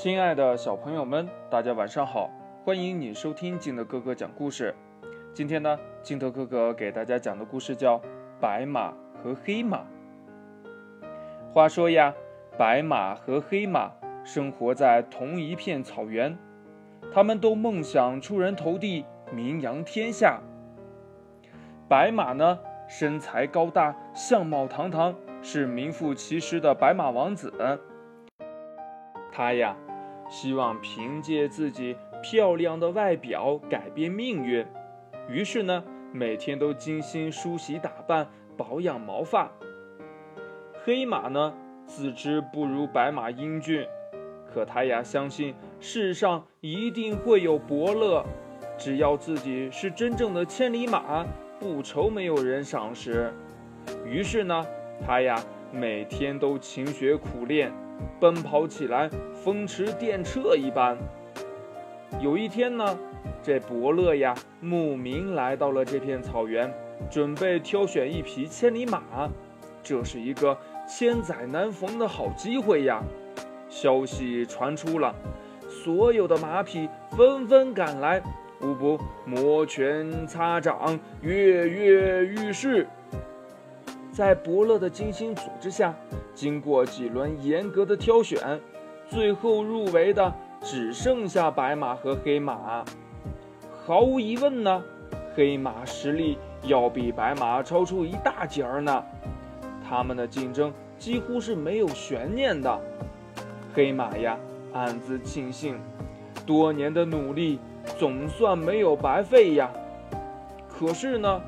亲爱的小朋友们，大家晚上好！欢迎你收听金德哥哥讲故事。今天呢，金德哥哥给大家讲的故事叫《白马和黑马》。话说呀，白马和黑马生活在同一片草原，他们都梦想出人头地，名扬天下。白马呢，身材高大，相貌堂堂，是名副其实的白马王子。他呀，希望凭借自己漂亮的外表改变命运，于是呢，每天都精心梳洗打扮，保养毛发。黑马呢，自知不如白马英俊，可他呀，相信世上一定会有伯乐，只要自己是真正的千里马，不愁没有人赏识。于是呢，他呀，每天都勤学苦练。奔跑起来风驰电掣一般。有一天呢，这伯乐呀慕名来到了这片草原，准备挑选一匹千里马。这是一个千载难逢的好机会呀！消息传出了，所有的马匹纷纷赶来，无不摩拳擦掌，跃跃欲试。在伯乐的精心组织下，经过几轮严格的挑选，最后入围的只剩下白马和黑马。毫无疑问呢，黑马实力要比白马超出一大截儿呢。他们的竞争几乎是没有悬念的。黑马呀，暗自庆幸，多年的努力总算没有白费呀。可是呢，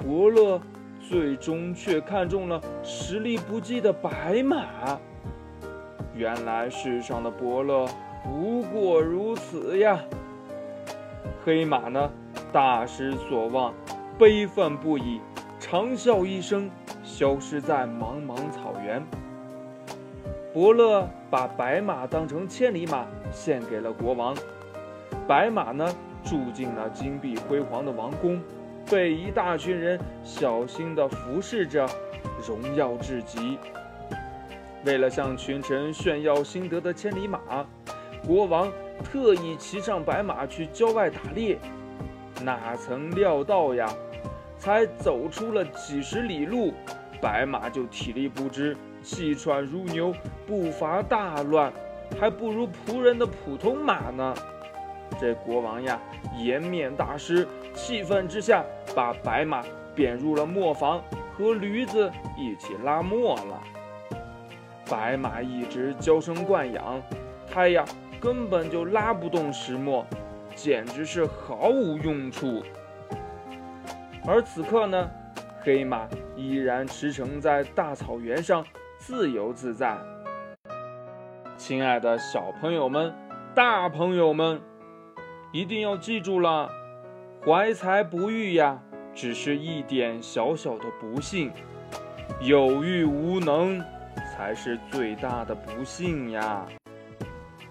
伯乐。最终却看中了实力不济的白马。原来世上的伯乐不过如此呀！黑马呢，大失所望，悲愤不已，长啸一声，消失在茫茫草原。伯乐把白马当成千里马献给了国王，白马呢，住进了金碧辉煌的王宫。被一大群人小心地服侍着，荣耀至极。为了向群臣炫耀心得的千里马，国王特意骑上白马去郊外打猎。哪曾料到呀，才走出了几十里路，白马就体力不支，气喘如牛，步伐大乱，还不如仆人的普通马呢。这国王呀，颜面大失，气愤之下，把白马贬入了磨坊，和驴子一起拉磨了。白马一直娇生惯养，它呀根本就拉不动石磨，简直是毫无用处。而此刻呢，黑马依然驰骋在大草原上，自由自在。亲爱的小朋友们，大朋友们。一定要记住了，怀才不遇呀，只是一点小小的不幸；有欲无能，才是最大的不幸呀。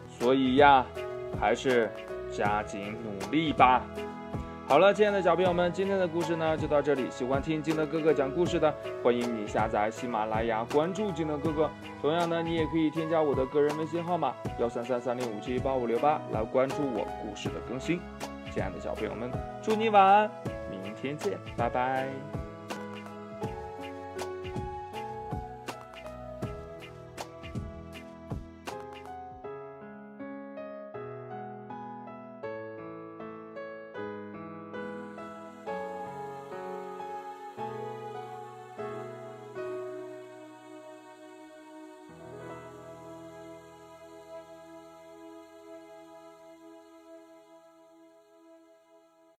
所以呀，还是加紧努力吧。好了，亲爱的小朋友们，今天的故事呢就到这里。喜欢听金德哥哥讲故事的，欢迎你下载喜马拉雅，关注金德哥哥。同样呢，你也可以添加我的个人微信号码幺三三三零五七八五六八来关注我故事的更新。亲爱的小朋友们，祝你晚安，明天见，拜拜。